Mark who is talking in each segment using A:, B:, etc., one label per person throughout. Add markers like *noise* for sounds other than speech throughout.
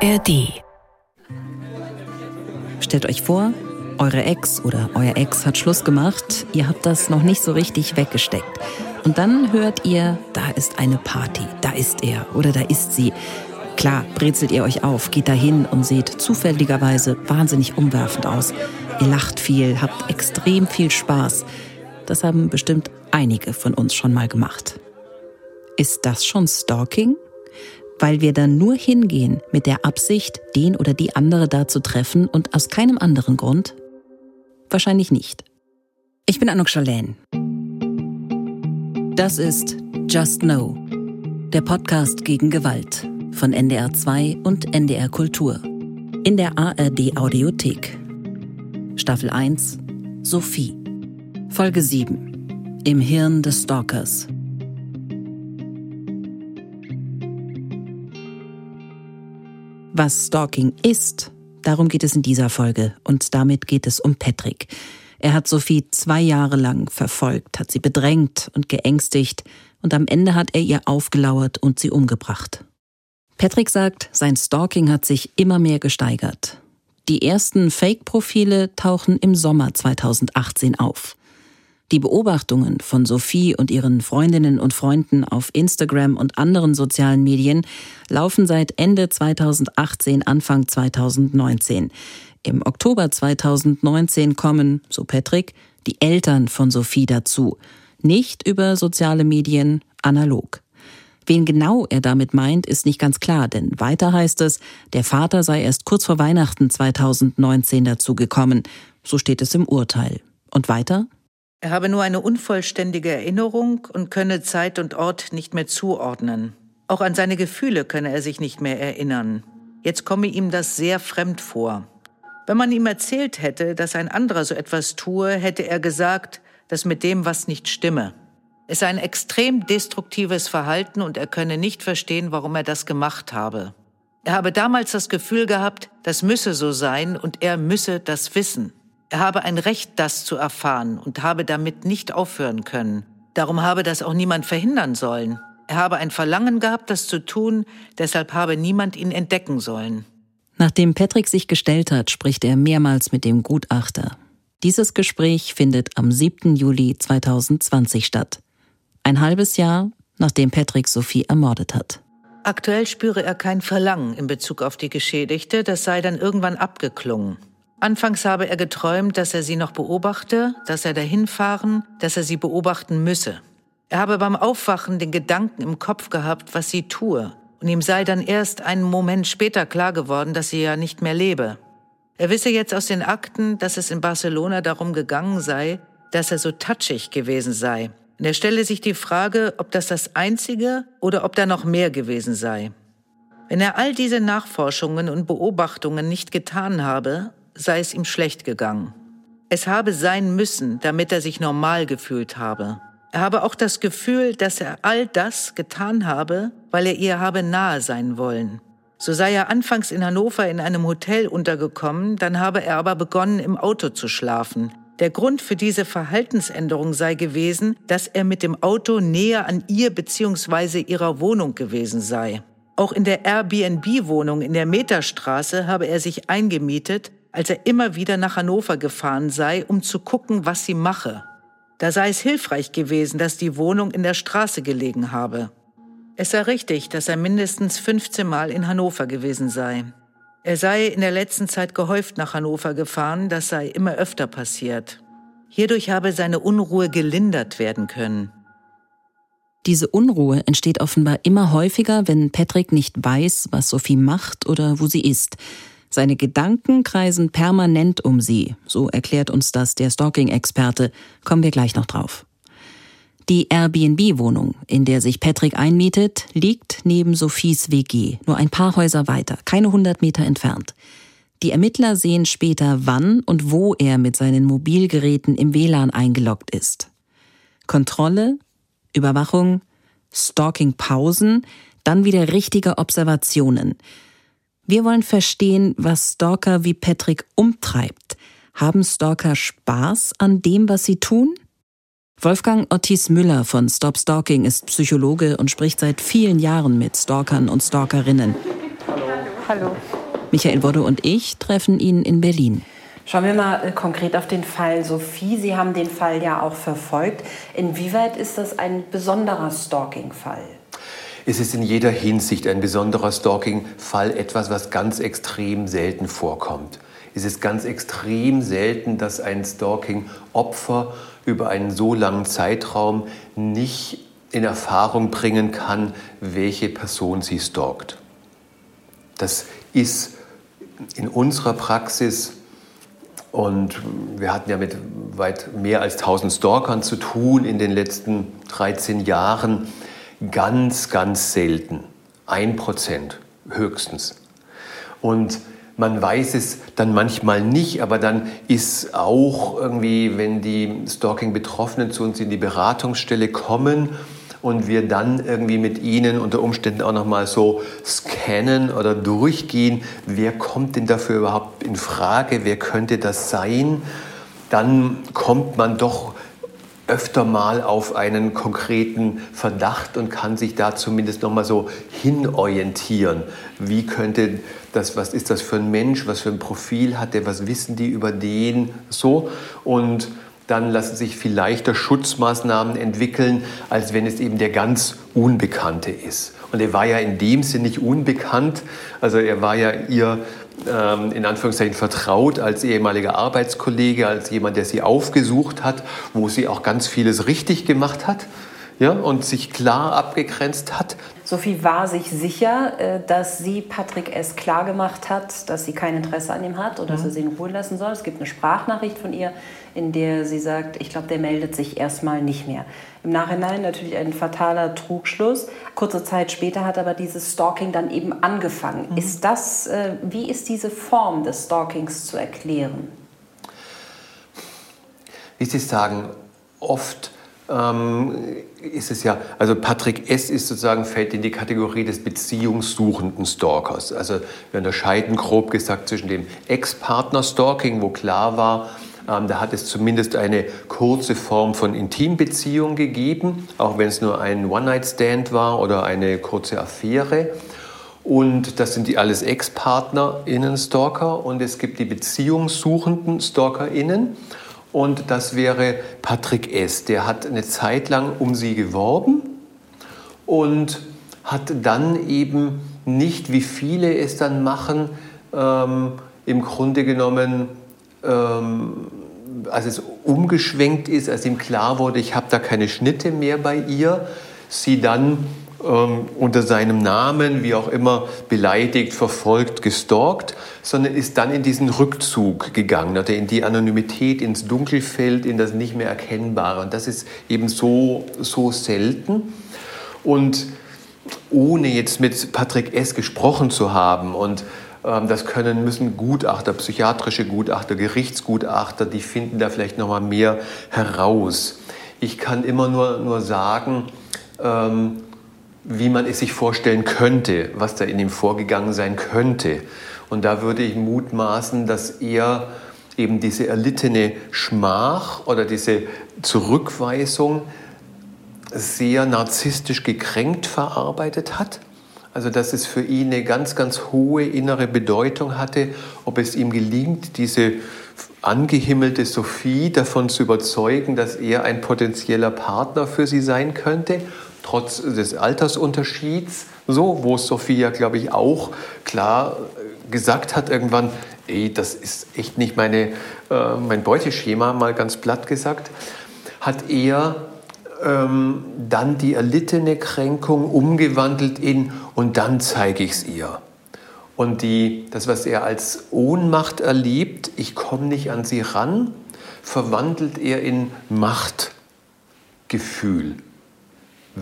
A: ARD. Stellt euch vor, eure Ex oder euer Ex hat Schluss gemacht, ihr habt das noch nicht so richtig weggesteckt. Und dann hört ihr, da ist eine Party, da ist er oder da ist sie. Klar, brezelt ihr euch auf, geht dahin und seht zufälligerweise wahnsinnig umwerfend aus. Ihr lacht viel, habt extrem viel Spaß. Das haben bestimmt einige von uns schon mal gemacht. Ist das schon Stalking? Weil wir dann nur hingehen mit der Absicht, den oder die andere da zu treffen und aus keinem anderen Grund? Wahrscheinlich nicht. Ich bin Anuk Schalän. Das ist Just Know, der Podcast gegen Gewalt von NDR 2 und NDR Kultur. In der ARD Audiothek. Staffel 1 Sophie. Folge 7 Im Hirn des Stalkers. Was Stalking ist, darum geht es in dieser Folge und damit geht es um Patrick. Er hat Sophie zwei Jahre lang verfolgt, hat sie bedrängt und geängstigt und am Ende hat er ihr aufgelauert und sie umgebracht. Patrick sagt, sein Stalking hat sich immer mehr gesteigert. Die ersten Fake-Profile tauchen im Sommer 2018 auf. Die Beobachtungen von Sophie und ihren Freundinnen und Freunden auf Instagram und anderen sozialen Medien laufen seit Ende 2018, Anfang 2019. Im Oktober 2019 kommen, so Patrick, die Eltern von Sophie dazu. Nicht über soziale Medien, analog. Wen genau er damit meint, ist nicht ganz klar, denn weiter heißt es, der Vater sei erst kurz vor Weihnachten 2019 dazu gekommen. So steht es im Urteil. Und weiter?
B: Er habe nur eine unvollständige Erinnerung und könne Zeit und Ort nicht mehr zuordnen. Auch an seine Gefühle könne er sich nicht mehr erinnern. Jetzt komme ihm das sehr fremd vor. Wenn man ihm erzählt hätte, dass ein anderer so etwas tue, hätte er gesagt, dass mit dem was nicht stimme. Es sei ein extrem destruktives Verhalten und er könne nicht verstehen, warum er das gemacht habe. Er habe damals das Gefühl gehabt, das müsse so sein und er müsse das wissen. Er habe ein Recht, das zu erfahren und habe damit nicht aufhören können. Darum habe das auch niemand verhindern sollen. Er habe ein Verlangen gehabt, das zu tun, deshalb habe niemand ihn entdecken sollen.
A: Nachdem Patrick sich gestellt hat, spricht er mehrmals mit dem Gutachter. Dieses Gespräch findet am 7. Juli 2020 statt. Ein halbes Jahr, nachdem Patrick Sophie ermordet hat.
B: Aktuell spüre er kein Verlangen in Bezug auf die Geschädigte, das sei dann irgendwann abgeklungen. Anfangs habe er geträumt, dass er sie noch beobachte, dass er dahin fahren, dass er sie beobachten müsse. Er habe beim Aufwachen den Gedanken im Kopf gehabt, was sie tue, und ihm sei dann erst einen Moment später klar geworden, dass sie ja nicht mehr lebe. Er wisse jetzt aus den Akten, dass es in Barcelona darum gegangen sei, dass er so touchig gewesen sei. Und er stelle sich die Frage, ob das das Einzige oder ob da noch mehr gewesen sei. Wenn er all diese Nachforschungen und Beobachtungen nicht getan habe, sei es ihm schlecht gegangen. Es habe sein müssen, damit er sich normal gefühlt habe. Er habe auch das Gefühl, dass er all das getan habe, weil er ihr habe nahe sein wollen. So sei er anfangs in Hannover in einem Hotel untergekommen, dann habe er aber begonnen, im Auto zu schlafen. Der Grund für diese Verhaltensänderung sei gewesen, dass er mit dem Auto näher an ihr bzw. ihrer Wohnung gewesen sei. Auch in der Airbnb-Wohnung in der Meterstraße habe er sich eingemietet, als er immer wieder nach Hannover gefahren sei, um zu gucken, was sie mache. Da sei es hilfreich gewesen, dass die Wohnung in der Straße gelegen habe. Es sei richtig, dass er mindestens 15 Mal in Hannover gewesen sei. Er sei in der letzten Zeit gehäuft nach Hannover gefahren, das sei immer öfter passiert. Hierdurch habe seine Unruhe gelindert werden können.
A: Diese Unruhe entsteht offenbar immer häufiger, wenn Patrick nicht weiß, was Sophie macht oder wo sie ist. Seine Gedanken kreisen permanent um sie, so erklärt uns das der Stalking-Experte. Kommen wir gleich noch drauf. Die Airbnb-Wohnung, in der sich Patrick einmietet, liegt neben Sophies WG, nur ein paar Häuser weiter, keine hundert Meter entfernt. Die Ermittler sehen später, wann und wo er mit seinen Mobilgeräten im WLAN eingeloggt ist. Kontrolle, Überwachung, Stalking-Pausen, dann wieder richtige Observationen – wir wollen verstehen, was Stalker wie Patrick umtreibt. Haben Stalker Spaß an dem, was sie tun? Wolfgang Ortiz Müller von Stop Stalking ist Psychologe und spricht seit vielen Jahren mit Stalkern und Stalkerinnen.
C: Hallo.
A: Michael Wodde und ich treffen ihn in Berlin.
C: Schauen wir mal äh, konkret auf den Fall Sophie. Sie haben den Fall ja auch verfolgt. Inwieweit ist das ein besonderer Stalking-Fall?
D: Es ist in jeder Hinsicht ein besonderer Stalking-Fall, etwas, was ganz extrem selten vorkommt. Es ist ganz extrem selten, dass ein Stalking-Opfer über einen so langen Zeitraum nicht in Erfahrung bringen kann, welche Person sie stalkt. Das ist in unserer Praxis und wir hatten ja mit weit mehr als 1000 Stalkern zu tun in den letzten 13 Jahren. Ganz, ganz selten. Ein Prozent höchstens. Und man weiß es dann manchmal nicht, aber dann ist auch irgendwie, wenn die Stalking-Betroffenen zu uns in die Beratungsstelle kommen und wir dann irgendwie mit ihnen unter Umständen auch nochmal so scannen oder durchgehen, wer kommt denn dafür überhaupt in Frage, wer könnte das sein, dann kommt man doch öfter mal auf einen konkreten Verdacht und kann sich da zumindest noch mal so hinorientieren. Wie könnte das, was ist das für ein Mensch, was für ein Profil hat der, was wissen die über den, so und dann lassen sich viel leichter Schutzmaßnahmen entwickeln, als wenn es eben der ganz Unbekannte ist. Und er war ja in dem Sinne nicht unbekannt, also er war ja ihr ähm, in Anführungszeichen vertraut als ehemaliger Arbeitskollege, als jemand, der sie aufgesucht hat, wo sie auch ganz vieles richtig gemacht hat ja, und sich klar abgegrenzt hat.
C: Sophie war sich sicher, äh, dass sie Patrick S. klargemacht hat, dass sie kein Interesse an ihm hat oder dass er mhm. sie in Ruhe lassen soll. Es gibt eine Sprachnachricht von ihr, in der sie sagt, ich glaube, der meldet sich erstmal nicht mehr. Im Nachhinein natürlich ein fataler Trugschluss. Kurze Zeit später hat aber dieses Stalking dann eben angefangen. Mhm. Ist das, äh, wie ist diese Form des Stalkings zu erklären?
D: Wie Sie sagen, oft ähm, ist es ja, also Patrick S. ist sozusagen, fällt in die Kategorie des beziehungssuchenden Stalkers. Also wir unterscheiden grob gesagt zwischen dem Ex-Partner-Stalking, wo klar war, ähm, da hat es zumindest eine kurze Form von Intimbeziehung gegeben, auch wenn es nur ein One-Night-Stand war oder eine kurze Affäre. Und das sind die alles Ex-PartnerInnen-Stalker und es gibt die beziehungssuchenden StalkerInnen. Und das wäre Patrick S. Der hat eine Zeit lang um sie geworben und hat dann eben nicht, wie viele es dann machen, ähm, im Grunde genommen, ähm, als es umgeschwenkt ist, als ihm klar wurde, ich habe da keine Schnitte mehr bei ihr, sie dann ähm, unter seinem Namen, wie auch immer, beleidigt, verfolgt, gestalkt, sondern ist dann in diesen Rückzug gegangen, oder in die Anonymität, ins Dunkelfeld, in das nicht mehr Erkennbare. Und das ist eben so, so selten. Und ohne jetzt mit Patrick S. gesprochen zu haben und ähm, das können müssen Gutachter, psychiatrische Gutachter, Gerichtsgutachter, die finden da vielleicht noch mal mehr heraus. Ich kann immer nur, nur sagen, ähm, wie man es sich vorstellen könnte, was da in ihm vorgegangen sein könnte. Und da würde ich mutmaßen, dass er eben diese erlittene Schmach oder diese Zurückweisung sehr narzisstisch gekränkt verarbeitet hat. Also dass es für ihn eine ganz, ganz hohe innere Bedeutung hatte, ob es ihm gelingt, diese angehimmelte Sophie davon zu überzeugen, dass er ein potenzieller Partner für sie sein könnte trotz des Altersunterschieds, so, wo Sophia, glaube ich, auch klar äh, gesagt hat irgendwann, ey, das ist echt nicht meine, äh, mein Beuteschema, mal ganz platt gesagt, hat er ähm, dann die erlittene Kränkung umgewandelt in und dann zeige ich es ihr. Und die, das, was er als Ohnmacht erlebt, ich komme nicht an sie ran, verwandelt er in Machtgefühl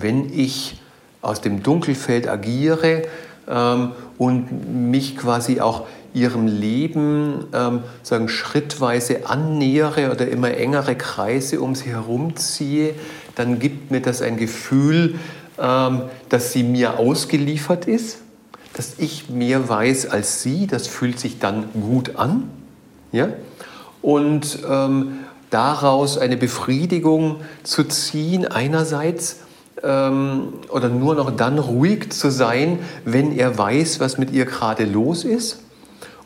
D: wenn ich aus dem Dunkelfeld agiere ähm, und mich quasi auch ihrem Leben ähm, sagen, schrittweise annähere oder immer engere Kreise um sie herumziehe, dann gibt mir das ein Gefühl, ähm, dass sie mir ausgeliefert ist, dass ich mehr weiß als sie. Das fühlt sich dann gut an. Ja? Und ähm, daraus eine Befriedigung zu ziehen, einerseits ähm, oder nur noch dann ruhig zu sein, wenn er weiß, was mit ihr gerade los ist.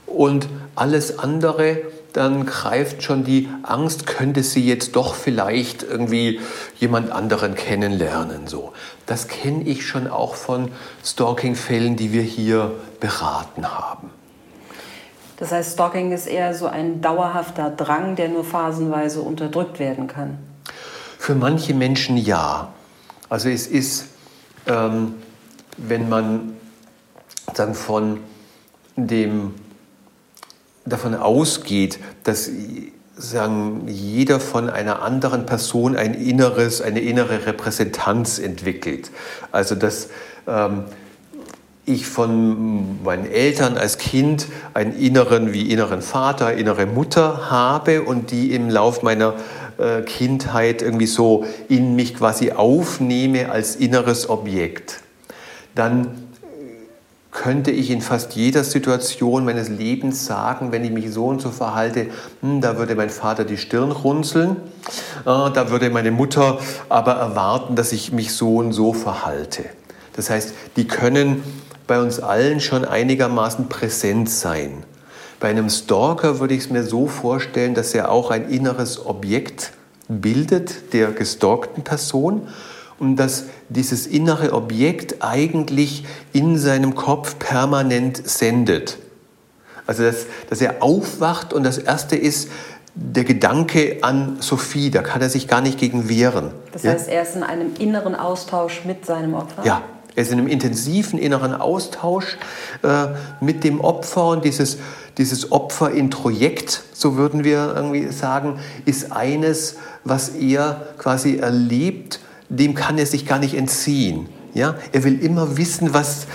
D: Und alles andere, dann greift schon die Angst, könnte sie jetzt doch vielleicht irgendwie jemand anderen kennenlernen. So. Das kenne ich schon auch von Stalking-Fällen, die wir hier beraten haben.
C: Das heißt, Stalking ist eher so ein dauerhafter Drang, der nur phasenweise unterdrückt werden kann.
D: Für manche Menschen ja. Also es ist, ähm, wenn man dann von dem davon ausgeht, dass sagen, jeder von einer anderen Person ein inneres, eine innere Repräsentanz entwickelt. Also dass ähm, ich von meinen Eltern als Kind einen inneren wie inneren Vater, innere Mutter habe und die im Lauf meiner äh, Kindheit irgendwie so in mich quasi aufnehme als inneres Objekt. Dann könnte ich in fast jeder Situation meines Lebens sagen, wenn ich mich so und so verhalte, hm, da würde mein Vater die Stirn runzeln, äh, da würde meine Mutter aber erwarten, dass ich mich so und so verhalte. Das heißt, die können bei uns allen schon einigermaßen präsent sein. Bei einem Stalker würde ich es mir so vorstellen, dass er auch ein inneres Objekt bildet der gestalkten Person und dass dieses innere Objekt eigentlich in seinem Kopf permanent sendet. Also dass, dass er aufwacht und das Erste ist der Gedanke an Sophie, da kann er sich gar nicht gegen wehren.
C: Das heißt, er ist in einem inneren Austausch mit seinem Opfer?
D: Ja, er ist in einem intensiven inneren Austausch äh, mit dem Opfer und dieses, dieses Opferintrojekt, so würden wir irgendwie sagen, ist eines, was er quasi erlebt dem kann er sich gar nicht entziehen. Ja? Er will immer wissen, was,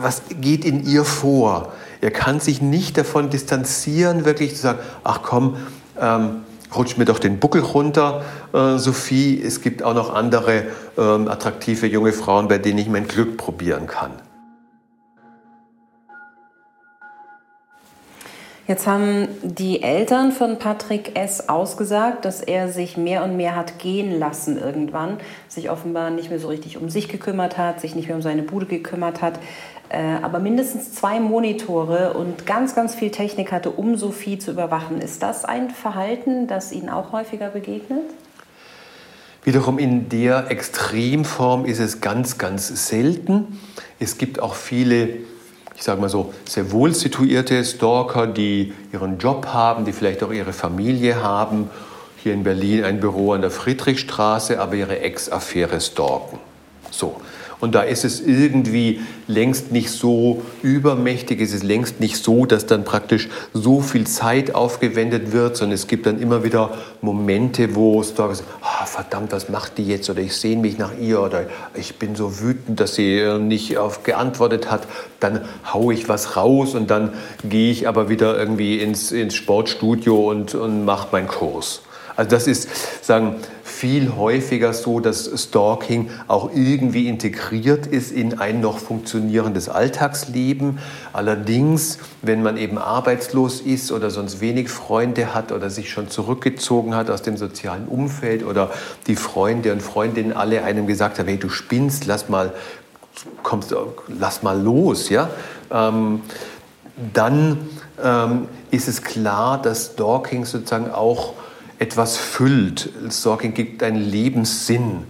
D: was geht in ihr vor. Er kann sich nicht davon distanzieren, wirklich zu sagen, ach komm, ähm, rutsch mir doch den Buckel runter, äh, Sophie. Es gibt auch noch andere ähm, attraktive junge Frauen, bei denen ich mein Glück probieren kann.
C: Jetzt haben die Eltern von Patrick S. ausgesagt, dass er sich mehr und mehr hat gehen lassen irgendwann, sich offenbar nicht mehr so richtig um sich gekümmert hat, sich nicht mehr um seine Bude gekümmert hat, äh, aber mindestens zwei Monitore und ganz, ganz viel Technik hatte, um Sophie zu überwachen. Ist das ein Verhalten, das Ihnen auch häufiger begegnet?
D: Wiederum in der Extremform ist es ganz, ganz selten. Es gibt auch viele ich sage mal so, sehr wohl situierte Stalker, die ihren Job haben, die vielleicht auch ihre Familie haben, hier in Berlin ein Büro an der Friedrichstraße, aber ihre Ex-Affäre stalken. So. Und da ist es irgendwie längst nicht so übermächtig, es ist längst nicht so, dass dann praktisch so viel Zeit aufgewendet wird, sondern es gibt dann immer wieder Momente, wo es da ist, oh, verdammt, was macht die jetzt? Oder ich sehne mich nach ihr oder ich bin so wütend, dass sie nicht auf geantwortet hat. Dann haue ich was raus und dann gehe ich aber wieder irgendwie ins, ins Sportstudio und, und mache meinen Kurs. Also das ist, sagen, viel häufiger so, dass Stalking auch irgendwie integriert ist in ein noch funktionierendes Alltagsleben. Allerdings, wenn man eben arbeitslos ist oder sonst wenig Freunde hat oder sich schon zurückgezogen hat aus dem sozialen Umfeld oder die Freunde und Freundinnen alle einem gesagt haben, hey, du spinnst, lass mal, kommst, lass mal los, ja, ähm, dann ähm, ist es klar, dass Stalking sozusagen auch etwas füllt. Stalking gibt einen Lebenssinn.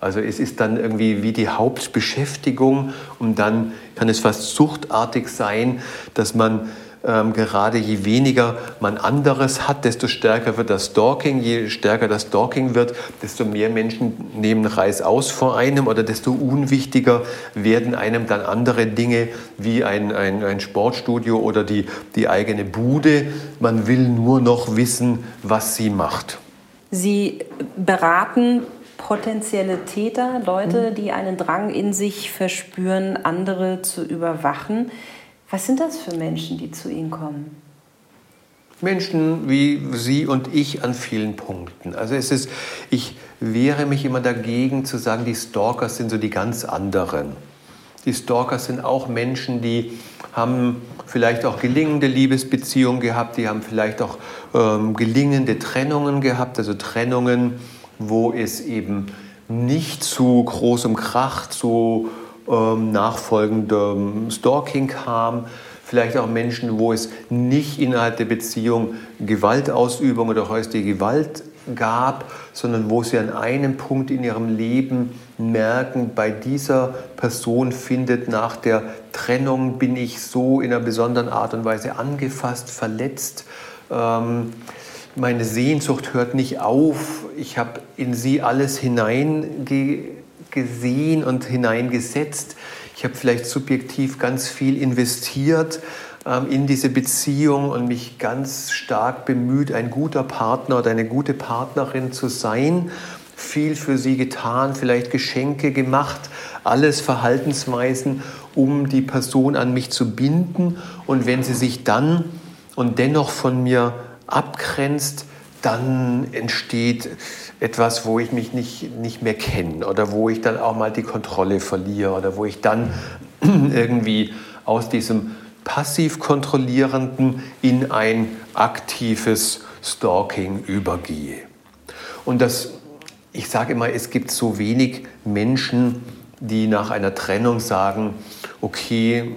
D: Also es ist dann irgendwie wie die Hauptbeschäftigung und dann kann es fast suchtartig sein, dass man ähm, gerade je weniger man anderes hat, desto stärker wird das Stalking. Je stärker das Stalking wird, desto mehr Menschen nehmen Reis aus vor einem oder desto unwichtiger werden einem dann andere Dinge wie ein, ein, ein Sportstudio oder die, die eigene Bude. Man will nur noch wissen, was sie macht.
C: Sie beraten potenzielle Täter, Leute, mhm. die einen Drang in sich verspüren, andere zu überwachen. Was sind das für Menschen, die zu Ihnen kommen?
D: Menschen wie Sie und ich an vielen Punkten. Also es ist, ich wehre mich immer dagegen zu sagen, die Stalkers sind so die ganz anderen. Die Stalkers sind auch Menschen, die haben vielleicht auch gelingende Liebesbeziehungen gehabt, die haben vielleicht auch ähm, gelingende Trennungen gehabt, also Trennungen, wo es eben nicht zu großem Krach, zu ähm, nachfolgendem Stalking kam. Vielleicht auch Menschen, wo es nicht innerhalb der Beziehung Gewaltausübung oder häusliche Gewalt gab, sondern wo sie an einem Punkt in ihrem Leben merken, bei dieser Person findet nach der Trennung, bin ich so in einer besonderen Art und Weise angefasst, verletzt. Ähm, meine Sehnsucht hört nicht auf. Ich habe in sie alles hineingesehen und hineingesetzt. Ich habe vielleicht subjektiv ganz viel investiert ähm, in diese Beziehung und mich ganz stark bemüht, ein guter Partner oder eine gute Partnerin zu sein. Viel für sie getan, vielleicht Geschenke gemacht, alles Verhaltensweisen, um die Person an mich zu binden. Und wenn sie sich dann und dennoch von mir abgrenzt, dann entsteht etwas, wo ich mich nicht, nicht mehr kenne oder wo ich dann auch mal die Kontrolle verliere oder wo ich dann *clears throat* irgendwie aus diesem passiv kontrollierenden in ein aktives Stalking übergehe. Und das, ich sage immer, es gibt so wenig Menschen, die nach einer Trennung sagen, okay,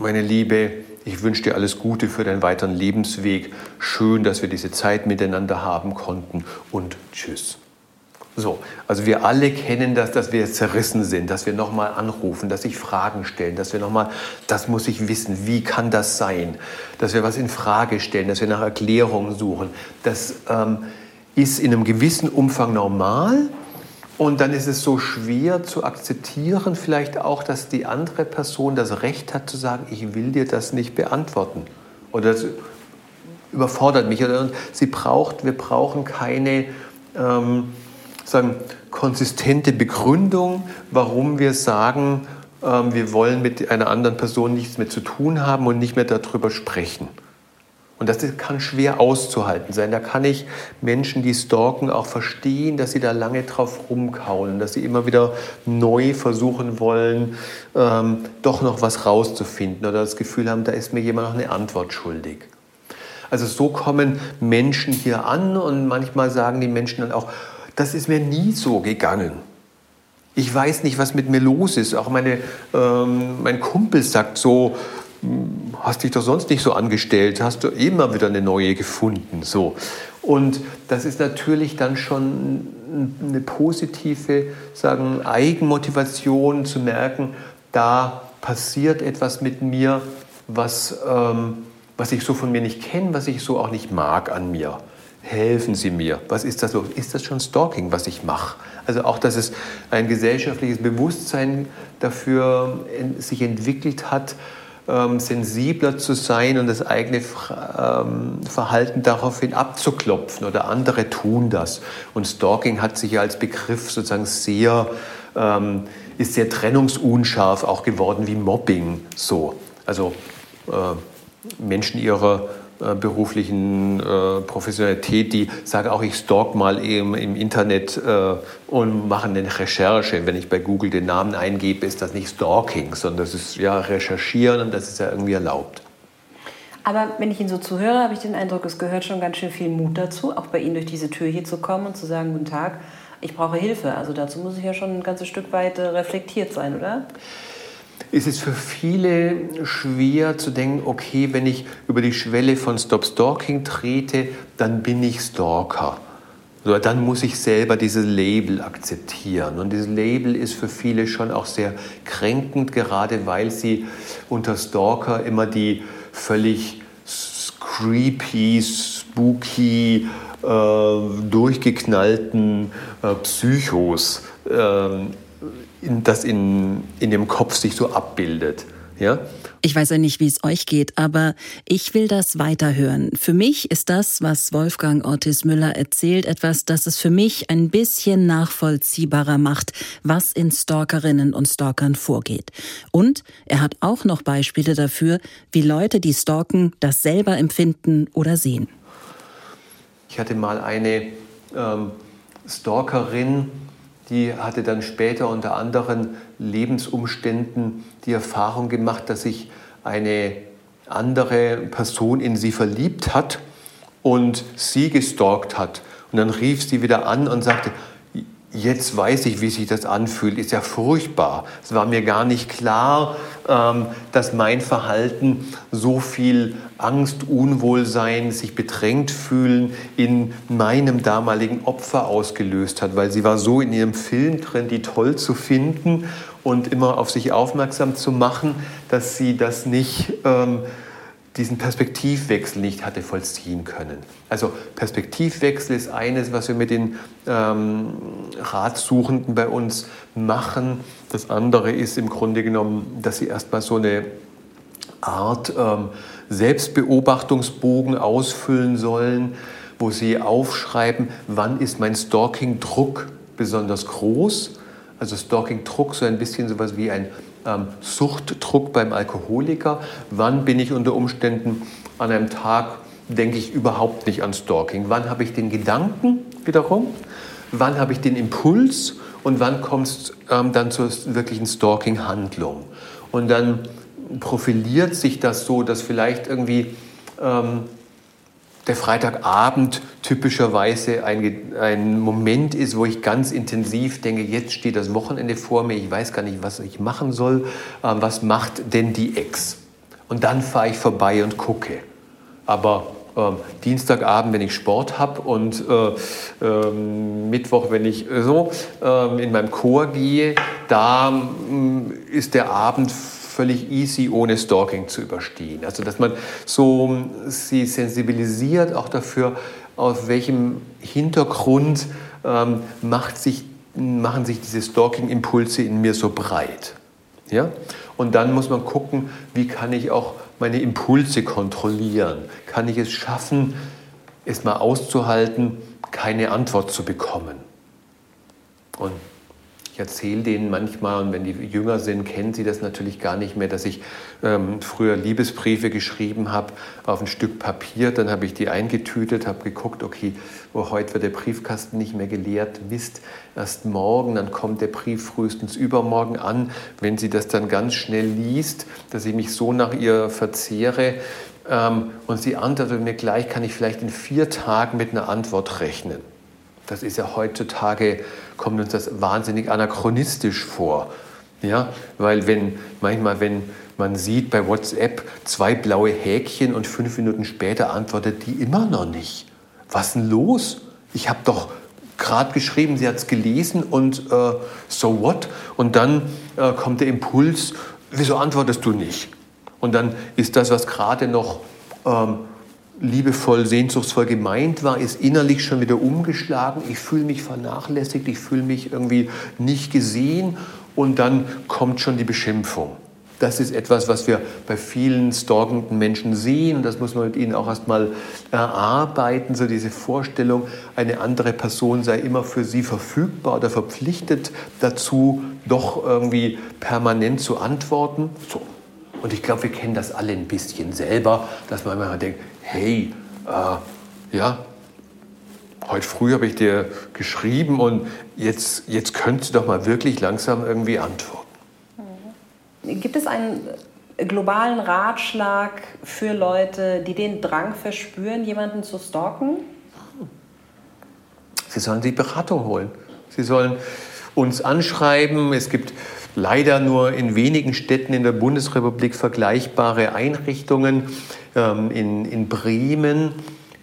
D: meine Liebe, ich wünsche dir alles Gute für deinen weiteren Lebensweg. Schön, dass wir diese Zeit miteinander haben konnten und tschüss. So, also wir alle kennen das, dass wir zerrissen sind, dass wir nochmal anrufen, dass sich Fragen stellen, dass wir nochmal, das muss ich wissen, wie kann das sein, dass wir was in Frage stellen, dass wir nach Erklärungen suchen. Das ähm, ist in einem gewissen Umfang normal und dann ist es so schwer zu akzeptieren, vielleicht auch, dass die andere Person das Recht hat zu sagen, ich will dir das nicht beantworten oder das überfordert mich. Und sie braucht, wir brauchen keine ähm, sagen, konsistente Begründung, warum wir sagen, ähm, wir wollen mit einer anderen Person nichts mehr zu tun haben und nicht mehr darüber sprechen. Und das kann schwer auszuhalten sein. Da kann ich Menschen, die stalken, auch verstehen, dass sie da lange drauf rumkauen, dass sie immer wieder neu versuchen wollen, ähm, doch noch was rauszufinden oder das Gefühl haben, da ist mir jemand noch eine Antwort schuldig. Also so kommen Menschen hier an und manchmal sagen die Menschen dann auch, das ist mir nie so gegangen. Ich weiß nicht, was mit mir los ist. Auch meine, ähm, mein Kumpel sagt so, hast dich doch sonst nicht so angestellt, hast du immer wieder eine neue gefunden. So. Und das ist natürlich dann schon eine positive sagen, Eigenmotivation zu merken, da passiert etwas mit mir, was, ähm, was ich so von mir nicht kenne, was ich so auch nicht mag an mir helfen Sie mir. Was ist das? Ist das schon Stalking, was ich mache? Also auch, dass es ein gesellschaftliches Bewusstsein dafür sich entwickelt hat, ähm, sensibler zu sein und das eigene ähm, Verhalten daraufhin abzuklopfen oder andere tun das. Und Stalking hat sich ja als Begriff sozusagen sehr, ähm, ist sehr trennungsunscharf auch geworden wie Mobbing so. Also äh, Menschen ihrer beruflichen äh, Professionalität, die sagen auch, ich stalk mal eben im Internet äh, und mache eine Recherche. Wenn ich bei Google den Namen eingebe, ist das nicht Stalking, sondern das ist ja Recherchieren und das ist ja irgendwie erlaubt.
C: Aber wenn ich Ihnen so zuhöre, habe ich den Eindruck, es gehört schon ganz schön viel Mut dazu, auch bei Ihnen durch diese Tür hier zu kommen und zu sagen, guten Tag, ich brauche Hilfe. Also dazu muss ich ja schon ein ganzes Stück weit äh, reflektiert sein, oder?
D: Ist es für viele schwer zu denken, okay, wenn ich über die Schwelle von Stop Stalking trete, dann bin ich Stalker. So, dann muss ich selber dieses Label akzeptieren. Und dieses Label ist für viele schon auch sehr kränkend, gerade weil sie unter Stalker immer die völlig creepy, spooky, äh, durchgeknallten äh, Psychos äh, das in, in dem Kopf sich so abbildet. Ja?
A: Ich weiß ja nicht, wie es euch geht, aber ich will das weiterhören. Für mich ist das, was Wolfgang Ortiz Müller erzählt, etwas, das es für mich ein bisschen nachvollziehbarer macht, was in Stalkerinnen und Stalkern vorgeht. Und er hat auch noch Beispiele dafür, wie Leute, die stalken, das selber empfinden oder sehen.
D: Ich hatte mal eine ähm, Stalkerin, die hatte dann später unter anderen Lebensumständen die Erfahrung gemacht, dass sich eine andere Person in sie verliebt hat und sie gestalkt hat. Und dann rief sie wieder an und sagte, jetzt weiß ich, wie sich das anfühlt, ist ja furchtbar. Es war mir gar nicht klar, ähm, dass mein Verhalten so viel Angst, Unwohlsein, sich bedrängt fühlen in meinem damaligen Opfer ausgelöst hat, weil sie war so in ihrem Film drin, die toll zu finden und immer auf sich aufmerksam zu machen, dass sie das nicht ähm, diesen Perspektivwechsel nicht hatte vollziehen können. Also Perspektivwechsel ist eines, was wir mit den ähm, Ratsuchenden bei uns machen. Das andere ist im Grunde genommen, dass sie erstmal so eine Art ähm, Selbstbeobachtungsbogen ausfüllen sollen, wo sie aufschreiben, wann ist mein Stalking-Druck besonders groß. Also Stalking-Druck so ein bisschen sowas wie ein ähm, Suchtdruck beim Alkoholiker. Wann bin ich unter Umständen an einem Tag, denke ich überhaupt nicht an Stalking? Wann habe ich den Gedanken wiederum? Wann habe ich den Impuls? Und wann kommt es ähm, dann zur wirklichen Stalking-Handlung? Und dann profiliert sich das so, dass vielleicht irgendwie ähm, der Freitagabend typischerweise ein, ein Moment ist, wo ich ganz intensiv denke, jetzt steht das Wochenende vor mir, ich weiß gar nicht, was ich machen soll, äh, was macht denn die Ex? Und dann fahre ich vorbei und gucke. Aber äh, Dienstagabend, wenn ich Sport habe und äh, äh, Mittwoch, wenn ich so ähm, in meinem Chor gehe, da mm, ist der Abend völlig easy, ohne Stalking zu überstehen. Also dass man so sie sensibilisiert auch dafür, auf welchem Hintergrund ähm, macht sich, machen sich diese Stalking-Impulse in mir so breit. Ja? Und dann muss man gucken, wie kann ich auch meine Impulse kontrollieren? Kann ich es schaffen, es mal auszuhalten, keine Antwort zu bekommen? Und erzähle denen manchmal, und wenn die jünger sind, kennen sie das natürlich gar nicht mehr, dass ich ähm, früher Liebesbriefe geschrieben habe auf ein Stück Papier. Dann habe ich die eingetütet, habe geguckt, okay, oh, heute wird der Briefkasten nicht mehr geleert. Mist, erst morgen, dann kommt der Brief frühestens übermorgen an. Wenn sie das dann ganz schnell liest, dass ich mich so nach ihr verzehre, ähm, und sie antwortet mir gleich, kann ich vielleicht in vier Tagen mit einer Antwort rechnen. Das ist ja heutzutage, kommt uns das wahnsinnig anachronistisch vor. Ja, weil wenn, manchmal, wenn man sieht bei WhatsApp zwei blaue Häkchen und fünf Minuten später antwortet die immer noch nicht. Was denn los? Ich habe doch gerade geschrieben, sie hat es gelesen und äh, so what? Und dann äh, kommt der Impuls, wieso antwortest du nicht? Und dann ist das, was gerade noch ähm, liebevoll, sehnsuchtsvoll gemeint war, ist innerlich schon wieder umgeschlagen. Ich fühle mich vernachlässigt, ich fühle mich irgendwie nicht gesehen und dann kommt schon die Beschimpfung. Das ist etwas, was wir bei vielen stalkenden Menschen sehen und das muss man mit ihnen auch erstmal erarbeiten, so diese Vorstellung, eine andere Person sei immer für sie verfügbar oder verpflichtet dazu, doch irgendwie permanent zu antworten. So. Und ich glaube, wir kennen das alle ein bisschen selber, dass man immer denkt, hey, äh, ja, heute früh habe ich dir geschrieben und jetzt, jetzt könntest du doch mal wirklich langsam irgendwie antworten.
C: Gibt es einen globalen Ratschlag für Leute, die den Drang verspüren, jemanden zu stalken?
D: Sie sollen sich Beratung holen. Sie sollen uns anschreiben. Es gibt leider nur in wenigen Städten in der Bundesrepublik vergleichbare Einrichtungen. Ähm, in, in Bremen,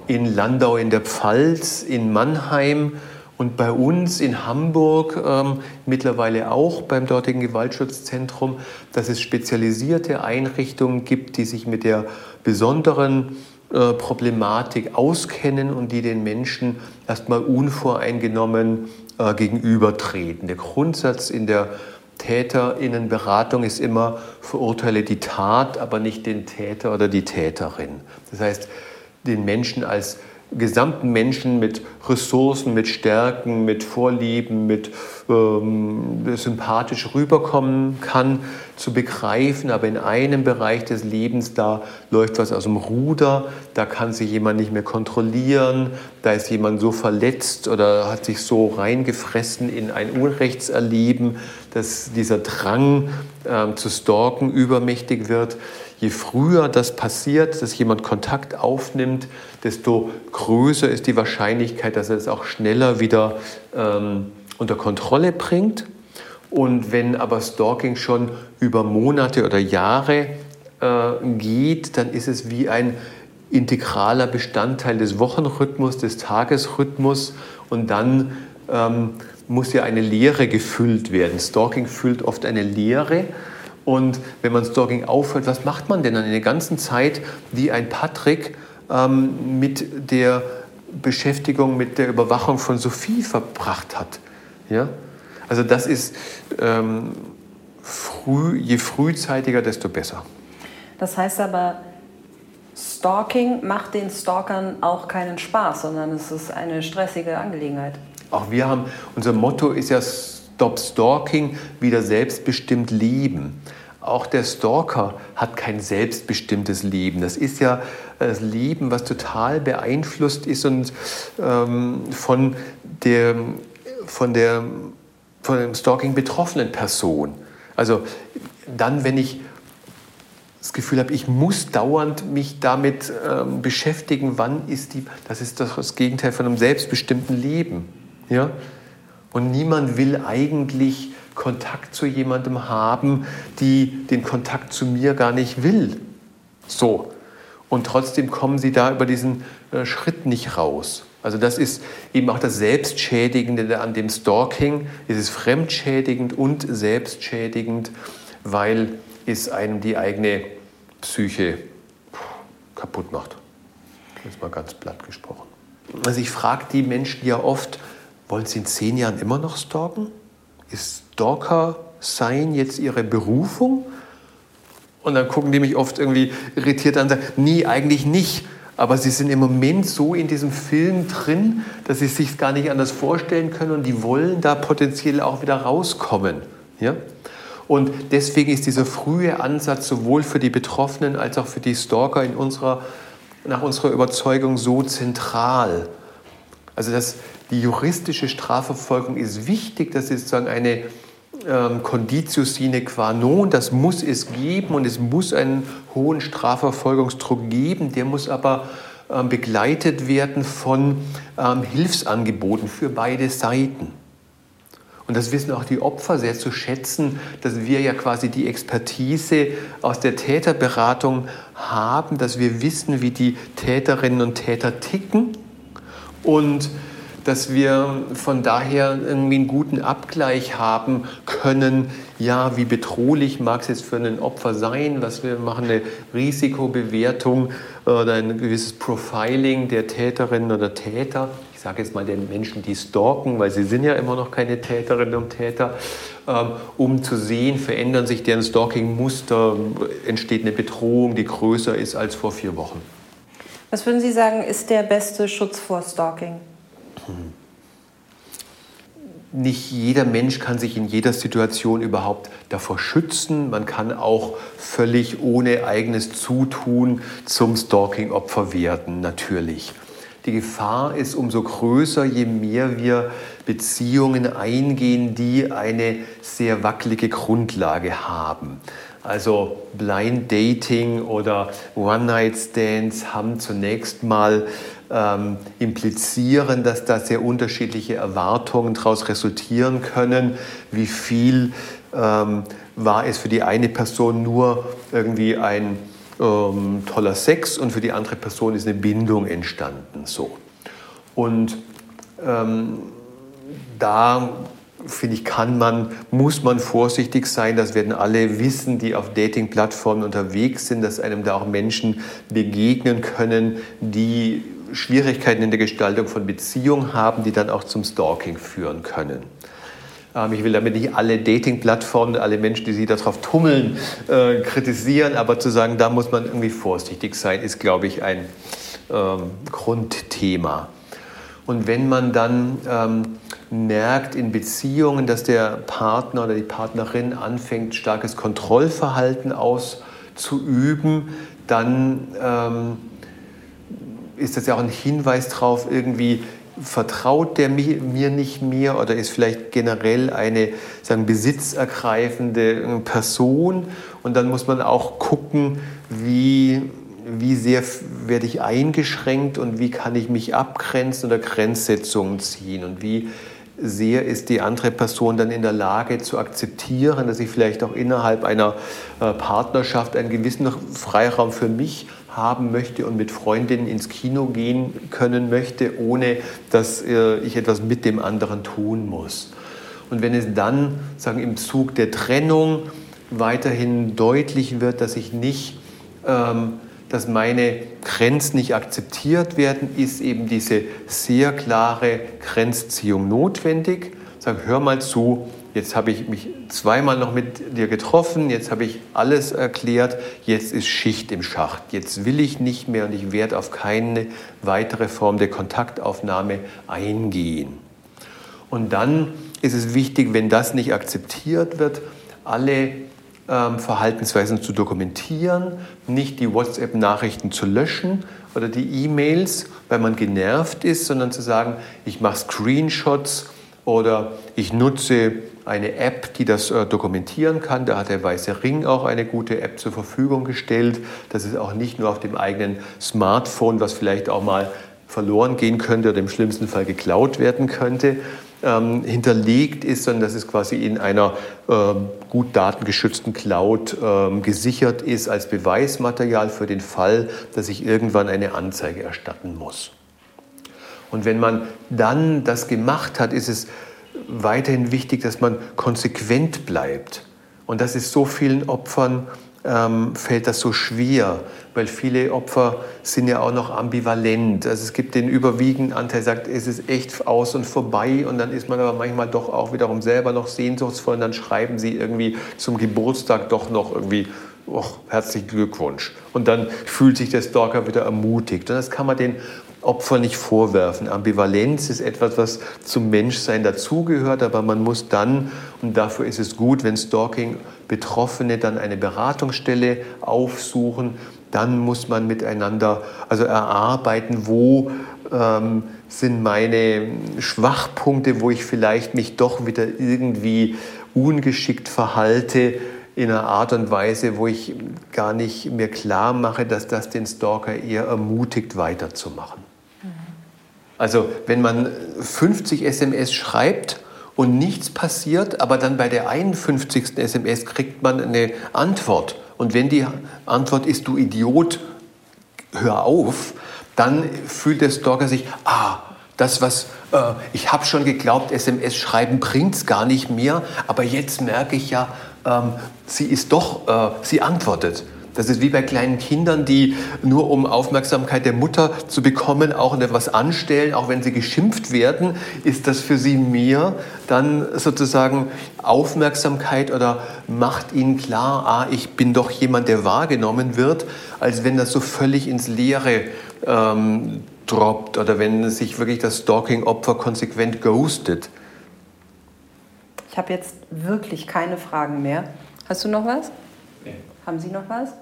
D: in Landau in der Pfalz, in Mannheim und bei uns in Hamburg ähm, mittlerweile auch beim dortigen Gewaltschutzzentrum, dass es spezialisierte Einrichtungen gibt, die sich mit der besonderen äh, Problematik auskennen und die den Menschen erstmal unvoreingenommen äh, gegenübertreten. Der Grundsatz in der Täterinnenberatung ist immer, verurteile die Tat, aber nicht den Täter oder die Täterin. Das heißt, den Menschen als gesamten Menschen mit Ressourcen, mit Stärken, mit Vorlieben, mit ähm, sympathisch rüberkommen kann, zu begreifen. Aber in einem Bereich des Lebens, da läuft was aus dem Ruder, da kann sich jemand nicht mehr kontrollieren, da ist jemand so verletzt oder hat sich so reingefressen in ein Unrechtserleben, dass dieser Drang ähm, zu stalken übermächtig wird je früher das passiert, dass jemand Kontakt aufnimmt, desto größer ist die Wahrscheinlichkeit, dass er es auch schneller wieder ähm, unter Kontrolle bringt. Und wenn aber Stalking schon über Monate oder Jahre äh, geht, dann ist es wie ein integraler Bestandteil des Wochenrhythmus, des Tagesrhythmus und dann ähm, muss ja eine Leere gefüllt werden. Stalking füllt oft eine Leere und wenn man Stalking aufhört, was macht man denn dann in der ganzen Zeit, die ein Patrick ähm, mit der Beschäftigung mit der Überwachung von Sophie verbracht hat? Ja? Also das ist ähm, früh, je frühzeitiger, desto besser.
C: Das heißt aber, Stalking macht den Stalkern auch keinen Spaß, sondern es ist eine stressige Angelegenheit.
D: Auch wir haben, unser Motto ist ja Stop Stalking, wieder selbstbestimmt leben. Auch der Stalker hat kein selbstbestimmtes Leben. Das ist ja das Leben, was total beeinflusst ist und ähm, von der, von der von dem Stalking betroffenen Person. Also dann, wenn ich das Gefühl habe, ich muss dauernd mich damit ähm, beschäftigen, wann ist die, das ist das Gegenteil von einem selbstbestimmten Leben. Ja? Und niemand will eigentlich Kontakt zu jemandem haben, die den Kontakt zu mir gar nicht will. So. Und trotzdem kommen sie da über diesen äh, Schritt nicht raus. Also das ist eben auch das Selbstschädigende an dem Stalking. Es ist fremdschädigend und selbstschädigend, weil es einem die eigene Psyche kaputt macht. Ist mal ganz platt gesprochen. Also ich frage die Menschen ja oft, wollen sie in zehn Jahren immer noch stalken? Ist Stalker sein jetzt ihre Berufung? Und dann gucken die mich oft irgendwie irritiert an und sagen, nie, eigentlich nicht. Aber sie sind im Moment so in diesem Film drin, dass sie sich gar nicht anders vorstellen können und die wollen da potenziell auch wieder rauskommen. Ja? Und deswegen ist dieser frühe Ansatz sowohl für die Betroffenen als auch für die Stalker in unserer, nach unserer Überzeugung so zentral. Also das, die juristische Strafverfolgung ist wichtig, das ist sozusagen eine ähm, Conditio sine qua non, das muss es geben und es muss einen hohen Strafverfolgungsdruck geben, der muss aber ähm, begleitet werden von ähm, Hilfsangeboten für beide Seiten. Und das wissen auch die Opfer sehr zu schätzen, dass wir ja quasi die Expertise aus der Täterberatung haben, dass wir wissen, wie die Täterinnen und Täter ticken und dass wir von daher irgendwie einen guten Abgleich haben können, ja, wie bedrohlich mag es jetzt für ein Opfer sein, was wir machen eine Risikobewertung oder ein gewisses Profiling der Täterinnen oder Täter. Ich sage jetzt mal den Menschen, die stalken, weil sie sind ja immer noch keine Täterinnen und Täter, ähm, um zu sehen, verändern sich deren Stalking-Muster, entsteht eine Bedrohung, die größer ist als vor vier Wochen.
C: Was würden Sie sagen, ist der beste Schutz vor Stalking?
D: Nicht jeder Mensch kann sich in jeder Situation überhaupt davor schützen. Man kann auch völlig ohne eigenes Zutun zum Stalking-Opfer werden, natürlich. Die Gefahr ist umso größer, je mehr wir Beziehungen eingehen, die eine sehr wackelige Grundlage haben. Also Blind Dating oder One-Night-Stands haben zunächst mal ähm, implizieren, dass da sehr unterschiedliche Erwartungen daraus resultieren können. Wie viel ähm, war es für die eine Person nur irgendwie ein ähm, toller Sex und für die andere Person ist eine Bindung entstanden. So. Und ähm, da finde ich, kann man, muss man vorsichtig sein. Das werden alle wissen, die auf Dating-Plattformen unterwegs sind, dass einem da auch Menschen begegnen können, die Schwierigkeiten in der Gestaltung von Beziehungen haben, die dann auch zum Stalking führen können. Ähm, ich will damit nicht alle Dating-Plattformen, alle Menschen, die sich darauf tummeln, äh, kritisieren, aber zu sagen, da muss man irgendwie vorsichtig sein, ist, glaube ich, ein ähm, Grundthema. Und wenn man dann ähm, merkt in Beziehungen, dass der Partner oder die Partnerin anfängt, starkes Kontrollverhalten auszuüben, dann ähm, ist das ja auch ein Hinweis darauf, irgendwie vertraut der mir nicht mehr oder ist vielleicht generell eine sagen, besitzergreifende Person. Und dann muss man auch gucken, wie, wie sehr werde ich eingeschränkt und wie kann ich mich abgrenzen oder Grenzsetzungen ziehen und wie sehr ist die andere Person dann in der Lage zu akzeptieren, dass ich vielleicht auch innerhalb einer äh, Partnerschaft einen gewissen Freiraum für mich haben möchte und mit Freundinnen ins Kino gehen können möchte, ohne dass äh, ich etwas mit dem anderen tun muss. Und wenn es dann sagen, im Zug der Trennung weiterhin deutlich wird, dass ich nicht ähm, dass meine Grenzen nicht akzeptiert werden, ist eben diese sehr klare Grenzziehung notwendig. Sag, hör mal zu, jetzt habe ich mich zweimal noch mit dir getroffen, jetzt habe ich alles erklärt, jetzt ist Schicht im Schacht, jetzt will ich nicht mehr und ich werde auf keine weitere Form der Kontaktaufnahme eingehen. Und dann ist es wichtig, wenn das nicht akzeptiert wird, alle ähm, Verhaltensweisen zu dokumentieren, nicht die WhatsApp-Nachrichten zu löschen oder die E-Mails, weil man genervt ist, sondern zu sagen, ich mache Screenshots oder ich nutze eine App, die das äh, dokumentieren kann. Da hat der Weiße Ring auch eine gute App zur Verfügung gestellt. Das ist auch nicht nur auf dem eigenen Smartphone, was vielleicht auch mal verloren gehen könnte oder im schlimmsten Fall geklaut werden könnte, ähm, hinterlegt ist, sondern dass es quasi in einer äh, gut datengeschützten Cloud äh, gesichert ist als Beweismaterial für den Fall, dass ich irgendwann eine Anzeige erstatten muss. Und wenn man dann das gemacht hat, ist es weiterhin wichtig, dass man konsequent bleibt. Und das ist so vielen Opfern ähm, fällt das so schwer, weil viele Opfer sind ja auch noch ambivalent. Also es gibt den überwiegenden Anteil, sagt, es ist echt aus und vorbei und dann ist man aber manchmal doch auch wiederum selber noch sehnsuchtsvoll und dann schreiben sie irgendwie zum Geburtstag doch noch irgendwie oh, herzlichen Glückwunsch. Und dann fühlt sich der Stalker wieder ermutigt. Und das kann man den Opfer nicht vorwerfen. Ambivalenz ist etwas, was zum Menschsein dazugehört, aber man muss dann, und dafür ist es gut, wenn Stalking Betroffene dann eine Beratungsstelle aufsuchen, dann muss man miteinander also erarbeiten, wo ähm, sind meine Schwachpunkte, wo ich vielleicht mich doch wieder irgendwie ungeschickt verhalte in einer Art und Weise, wo ich gar nicht mir klar mache, dass das den Stalker eher ermutigt, weiterzumachen. Also wenn man 50 SMS schreibt und nichts passiert, aber dann bei der 51. SMS kriegt man eine Antwort. Und wenn die Antwort ist, du Idiot, hör auf, dann fühlt der Stalker sich, ah, das, was äh, ich habe schon geglaubt, SMS schreiben bringt es gar nicht mehr, aber jetzt merke ich ja, ähm, sie ist doch, äh, sie antwortet. Das ist wie bei kleinen Kindern, die nur um Aufmerksamkeit der Mutter zu bekommen, auch etwas anstellen, auch wenn sie geschimpft werden, ist das für sie mehr dann sozusagen Aufmerksamkeit oder macht ihnen klar, ah, ich bin doch jemand, der wahrgenommen wird, als wenn das so völlig ins Leere ähm, droppt oder wenn sich wirklich das Stalking-Opfer konsequent ghostet.
C: Ich habe jetzt wirklich keine Fragen mehr. Hast du noch was? Nee. Haben Sie noch was?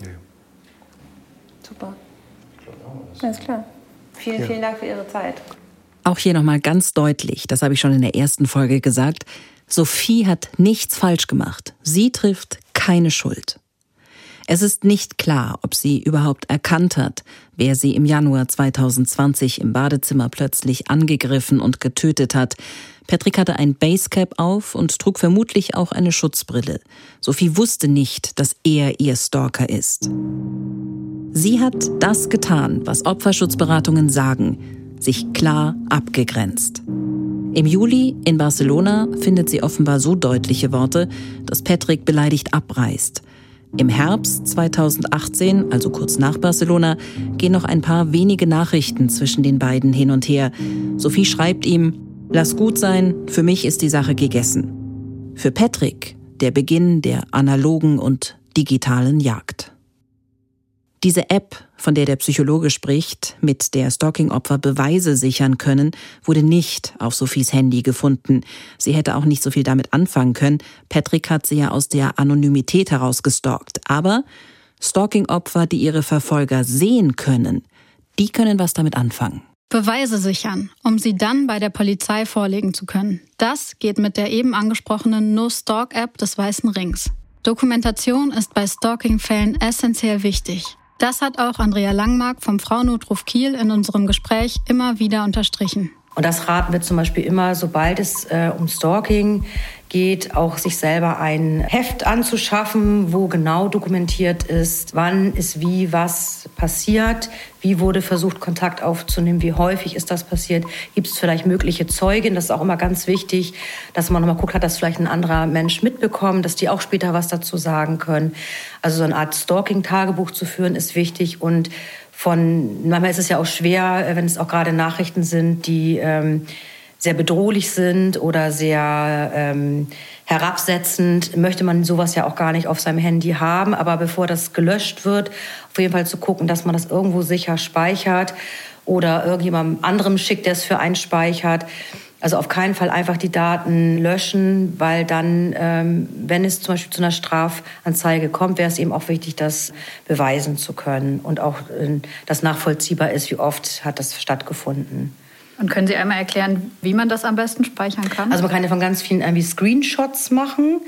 C: Nee. Super. Alles klar. Vielen, ja. vielen Dank für Ihre Zeit.
A: Auch hier nochmal ganz deutlich, das habe ich schon in der ersten Folge gesagt, Sophie hat nichts falsch gemacht. Sie trifft keine Schuld. Es ist nicht klar, ob sie überhaupt erkannt hat, wer sie im Januar 2020 im Badezimmer plötzlich angegriffen und getötet hat. Patrick hatte ein Basecap auf und trug vermutlich auch eine Schutzbrille. Sophie wusste nicht, dass er ihr Stalker ist. Sie hat das getan, was Opferschutzberatungen sagen, sich klar abgegrenzt. Im Juli in Barcelona findet sie offenbar so deutliche Worte, dass Patrick beleidigt abreißt. Im Herbst 2018, also kurz nach Barcelona, gehen noch ein paar wenige Nachrichten zwischen den beiden hin und her. Sophie schreibt ihm, Lass gut sein, für mich ist die Sache gegessen. Für Patrick der Beginn der analogen und digitalen Jagd. Diese App, von der der Psychologe spricht, mit der Stalking-Opfer Beweise sichern können, wurde nicht auf Sophies Handy gefunden. Sie hätte auch nicht so viel damit anfangen können. Patrick hat sie ja aus der Anonymität heraus gestalkt. Aber Stalking-Opfer, die ihre Verfolger sehen können, die können was damit anfangen.
E: Beweise sichern, um sie dann bei der Polizei vorlegen zu können. Das geht mit der eben angesprochenen No-Stalk-App des Weißen Rings. Dokumentation ist bei Stalking-Fällen essentiell wichtig. Das hat auch Andrea Langmark vom Frauennotruf Kiel in unserem Gespräch immer wieder unterstrichen.
F: Und das raten wir zum Beispiel immer, sobald es äh, um Stalking geht, auch sich selber ein Heft anzuschaffen, wo genau dokumentiert ist, wann ist wie was passiert, wie wurde versucht, Kontakt aufzunehmen, wie häufig ist das passiert, gibt es vielleicht mögliche Zeugen, das ist auch immer ganz wichtig, dass man nochmal guckt, hat das vielleicht ein anderer Mensch mitbekommen, dass die auch später was dazu sagen können. Also so eine Art Stalking-Tagebuch zu führen ist wichtig und von, manchmal ist es ja auch schwer, wenn es auch gerade Nachrichten sind, die ähm, sehr bedrohlich sind oder sehr ähm, herabsetzend, möchte man sowas ja auch gar nicht auf seinem Handy haben. Aber bevor das gelöscht wird, auf jeden Fall zu gucken, dass man das irgendwo sicher speichert oder irgendjemandem anderem schickt, der es für einen speichert. Also auf keinen Fall einfach die Daten löschen, weil dann, ähm, wenn es zum Beispiel zu einer Strafanzeige kommt, wäre es eben auch wichtig, das beweisen zu können und auch, äh, dass nachvollziehbar ist, wie oft hat das stattgefunden.
E: Und können Sie einmal erklären, wie man das am besten speichern kann?
F: Also man kann ja von ganz vielen irgendwie Screenshots machen.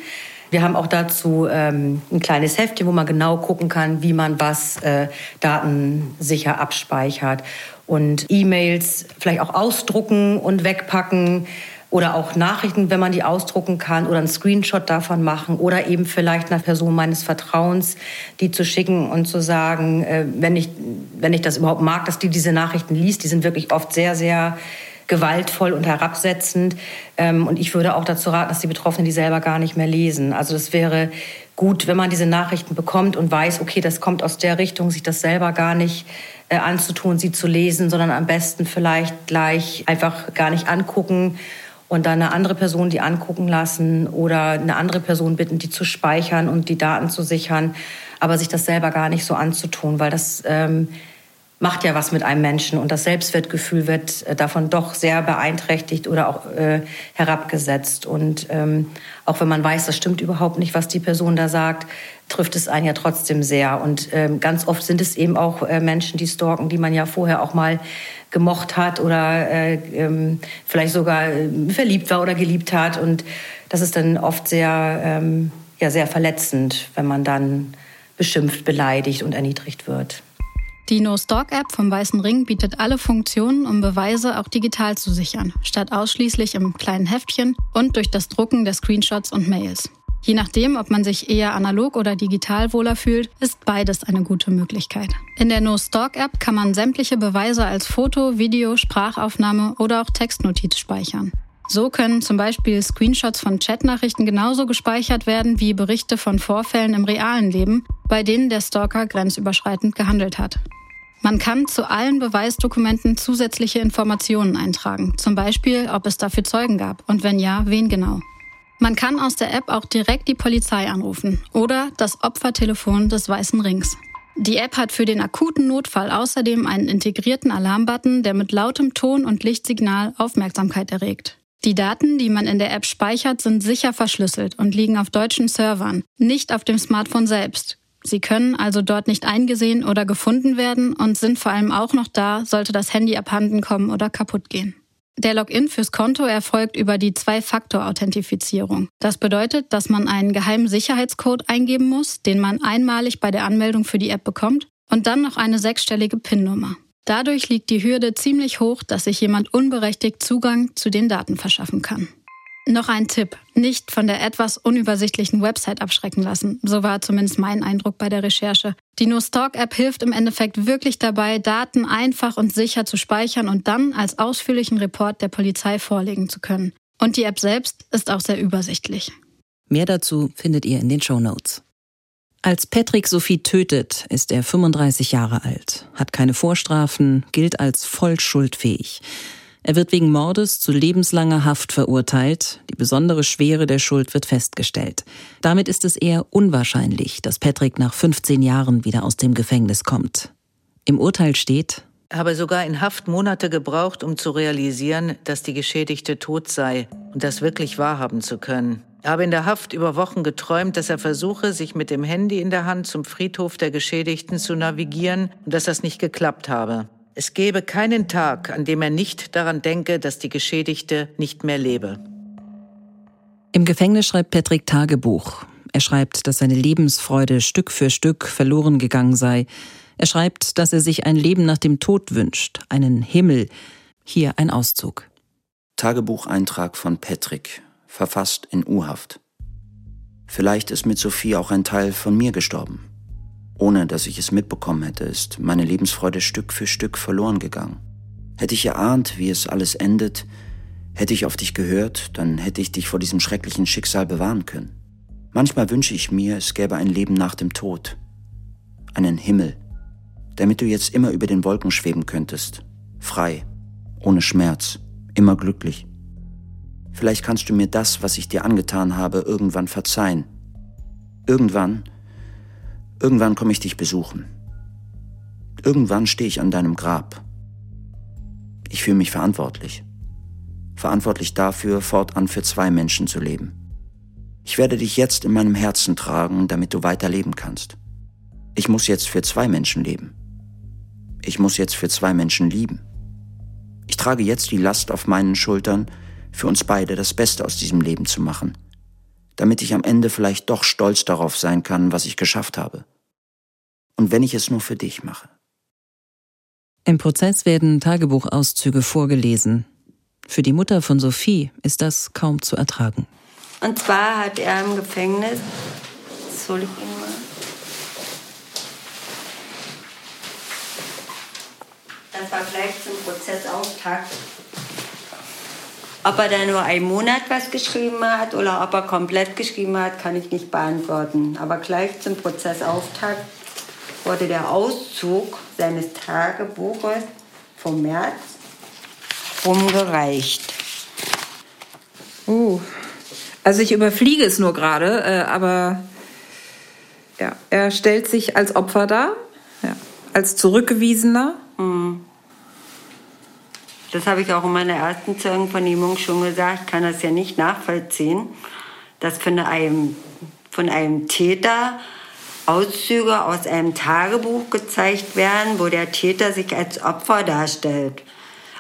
F: Wir haben auch dazu ähm, ein kleines Heftchen, wo man genau gucken kann, wie man was äh, datensicher abspeichert. Und E-Mails vielleicht auch ausdrucken und wegpacken oder auch Nachrichten, wenn man die ausdrucken kann oder einen Screenshot davon machen oder eben vielleicht einer Person meines Vertrauens, die zu schicken und zu sagen, äh, wenn ich, wenn ich das überhaupt mag, dass die diese Nachrichten liest, die sind wirklich oft sehr, sehr gewaltvoll und herabsetzend. Ähm, und ich würde auch dazu raten, dass die Betroffenen die selber gar nicht mehr lesen. Also das wäre gut, wenn man diese Nachrichten bekommt und weiß, okay, das kommt aus der Richtung, sich das selber gar nicht äh, anzutun, sie zu lesen, sondern am besten vielleicht gleich einfach gar nicht angucken und dann eine andere Person die angucken lassen oder eine andere Person bitten, die zu speichern und die Daten zu sichern, aber sich das selber gar nicht so anzutun, weil das ähm, macht ja was mit einem Menschen und das Selbstwertgefühl wird äh, davon doch sehr beeinträchtigt oder auch äh, herabgesetzt. Und ähm, auch wenn man weiß, das stimmt überhaupt nicht, was die Person da sagt, trifft es einen ja trotzdem sehr. Und ähm, ganz oft sind es eben auch äh, Menschen, die stalken, die man ja vorher auch mal gemocht hat oder äh, ähm, vielleicht sogar äh, verliebt war oder geliebt hat. Und das ist dann oft sehr, ähm, ja, sehr verletzend, wenn man dann beschimpft, beleidigt und erniedrigt wird.
E: Die No-Stalk-App vom Weißen Ring bietet alle Funktionen, um Beweise auch digital zu sichern, statt ausschließlich im kleinen Heftchen und durch das Drucken der Screenshots und Mails. Je nachdem, ob man sich eher analog oder digital wohler fühlt, ist beides eine gute Möglichkeit. In der No-Stalk-App kann man sämtliche Beweise als Foto, Video, Sprachaufnahme oder auch Textnotiz speichern. So können zum Beispiel Screenshots von Chatnachrichten genauso gespeichert werden wie Berichte von Vorfällen im realen Leben, bei denen der Stalker grenzüberschreitend gehandelt hat. Man kann zu allen Beweisdokumenten zusätzliche Informationen eintragen, zum Beispiel, ob es dafür Zeugen gab und wenn ja, wen genau. Man kann aus der App auch direkt die Polizei anrufen oder das Opfertelefon des Weißen Rings. Die App hat für den akuten Notfall außerdem einen integrierten Alarmbutton, der mit lautem Ton und Lichtsignal Aufmerksamkeit erregt. Die Daten, die man in der App speichert, sind sicher verschlüsselt und liegen auf deutschen Servern, nicht auf dem Smartphone selbst, Sie können also dort nicht eingesehen oder gefunden werden und sind vor allem auch noch da, sollte das Handy abhanden kommen oder kaputt gehen. Der Login fürs Konto erfolgt über die Zwei-Faktor-Authentifizierung. Das bedeutet, dass man einen geheimen Sicherheitscode eingeben muss, den man einmalig bei der Anmeldung für die App bekommt, und dann noch eine sechsstellige PIN-Nummer. Dadurch liegt die Hürde ziemlich hoch, dass sich jemand unberechtigt Zugang zu den Daten verschaffen kann. Noch ein Tipp. Nicht von der etwas unübersichtlichen Website abschrecken lassen. So war zumindest mein Eindruck bei der Recherche. Die No-Stalk-App hilft im Endeffekt wirklich dabei, Daten einfach und sicher zu speichern und dann als ausführlichen Report der Polizei vorlegen zu können. Und die App selbst ist auch sehr übersichtlich.
A: Mehr dazu findet ihr in den Show Notes. Als Patrick Sophie tötet, ist er 35 Jahre alt, hat keine Vorstrafen, gilt als voll schuldfähig. Er wird wegen Mordes zu lebenslanger Haft verurteilt. Die besondere Schwere der Schuld wird festgestellt. Damit ist es eher unwahrscheinlich, dass Patrick nach 15 Jahren wieder aus dem Gefängnis kommt. Im Urteil steht,
B: habe sogar in Haft Monate gebraucht, um zu realisieren, dass die Geschädigte tot sei und das wirklich wahrhaben zu können. Er habe in der Haft über Wochen geträumt, dass er versuche, sich mit dem Handy in der Hand zum Friedhof der Geschädigten zu navigieren und dass das nicht geklappt habe. Es gebe keinen Tag, an dem er nicht daran denke, dass die Geschädigte nicht mehr lebe.
A: Im Gefängnis schreibt Patrick Tagebuch. Er schreibt, dass seine Lebensfreude Stück für Stück verloren gegangen sei. Er schreibt, dass er sich ein Leben nach dem Tod wünscht, einen Himmel. Hier ein Auszug.
G: Tagebucheintrag von Patrick, verfasst in U-Haft. Vielleicht ist mit Sophie auch ein Teil von mir gestorben. Ohne dass ich es mitbekommen hätte, ist meine Lebensfreude Stück für Stück verloren gegangen. Hätte ich erahnt, wie es alles endet, hätte ich auf dich gehört, dann hätte ich dich vor diesem schrecklichen Schicksal bewahren können. Manchmal wünsche ich mir, es gäbe ein Leben nach dem Tod. Einen Himmel, damit du jetzt immer über den Wolken schweben könntest. Frei, ohne Schmerz, immer glücklich. Vielleicht kannst du mir das, was ich dir angetan habe, irgendwann verzeihen. Irgendwann, irgendwann komme ich dich besuchen. Irgendwann stehe ich an deinem Grab. Ich fühle mich verantwortlich. Verantwortlich dafür, fortan für zwei Menschen zu leben. Ich werde dich jetzt in meinem Herzen tragen, damit du weiter leben kannst. Ich muss jetzt für zwei Menschen leben. Ich muss jetzt für zwei Menschen lieben. Ich trage jetzt die Last auf meinen Schultern, für uns beide das Beste aus diesem Leben zu machen, damit ich am Ende vielleicht doch stolz darauf sein kann, was ich geschafft habe. Und wenn ich es nur für dich mache.
A: Im Prozess werden Tagebuchauszüge vorgelesen. Für die Mutter von Sophie ist das kaum zu ertragen.
H: Und zwar hat er im Gefängnis, soll ich ihn mal? Das war gleich zum Prozessauftakt. Ob er da nur einen Monat was geschrieben hat oder ob er komplett geschrieben hat, kann ich nicht beantworten. Aber gleich zum Prozessauftakt wurde der Auszug seines Tagebuches vom März rumgereicht.
I: Uh, also ich überfliege es nur gerade, äh, aber ja, er stellt sich als Opfer dar, ja, als Zurückgewiesener.
H: Das habe ich auch in meiner ersten Zeugenvernehmung schon gesagt, ich kann das ja nicht nachvollziehen, dass von einem, von einem Täter Auszüge aus einem Tagebuch gezeigt werden, wo der Täter sich als Opfer darstellt.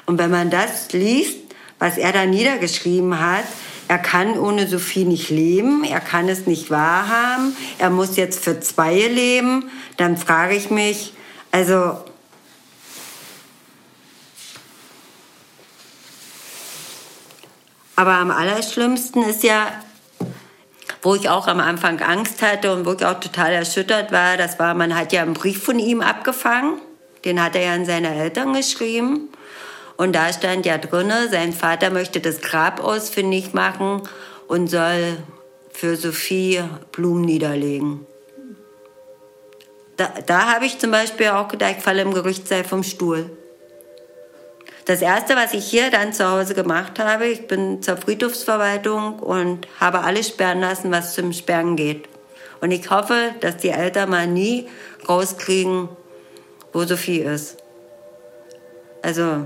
H: Und wenn man das liest, was er da niedergeschrieben hat, er kann ohne Sophie nicht leben, er kann es nicht wahrhaben, er muss jetzt für zwei leben, dann frage ich mich, also Aber am allerschlimmsten ist ja, wo ich auch am Anfang Angst hatte und wo ich auch total erschüttert war, das war, man hat ja einen Brief von ihm abgefangen. Den hat er ja an seine Eltern geschrieben. Und da stand ja drinne, sein Vater möchte das Grab ausfindig machen und soll für Sophie Blumen niederlegen. Da, da habe ich zum Beispiel auch gedacht, ich falle im Gerichtssaal vom Stuhl. Das Erste, was ich hier dann zu Hause gemacht habe, ich bin zur Friedhofsverwaltung und habe alles sperren lassen, was zum Sperren geht. Und ich hoffe, dass die Eltern mal nie rauskriegen, wo Sophie ist. Also.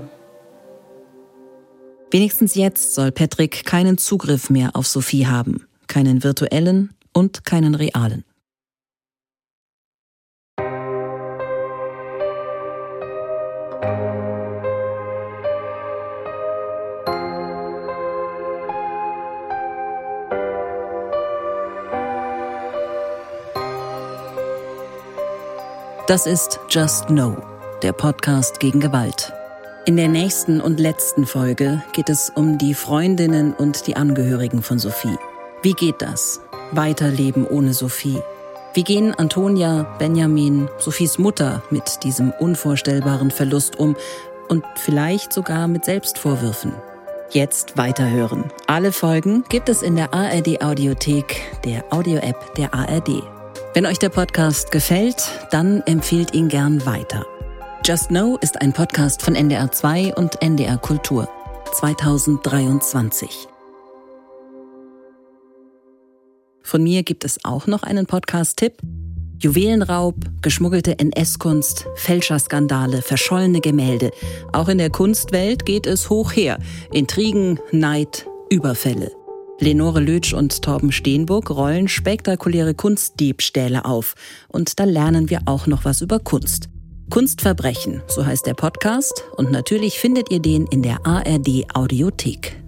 A: Wenigstens jetzt soll Patrick keinen Zugriff mehr auf Sophie haben. Keinen virtuellen und keinen realen. Das ist Just Know, der Podcast gegen Gewalt. In der nächsten und letzten Folge geht es um die Freundinnen und die Angehörigen von Sophie. Wie geht das? Weiterleben ohne Sophie. Wie gehen Antonia, Benjamin, Sophies Mutter mit diesem unvorstellbaren Verlust um und vielleicht sogar mit Selbstvorwürfen? Jetzt weiterhören. Alle Folgen gibt es in der ARD Audiothek, der Audio-App der ARD. Wenn euch der Podcast gefällt, dann empfehlt ihn gern weiter. Just Know ist ein Podcast von NDR 2 und NDR Kultur 2023. Von mir gibt es auch noch einen Podcast-Tipp. Juwelenraub, geschmuggelte NS-Kunst, Fälscherskandale, verschollene Gemälde. Auch in der Kunstwelt geht es hoch her. Intrigen, Neid, Überfälle. Lenore Lötsch und Torben Steenburg rollen spektakuläre Kunstdiebstähle auf. Und da lernen wir auch noch was über Kunst. Kunstverbrechen, so heißt der Podcast. Und natürlich findet ihr den in der ARD Audiothek.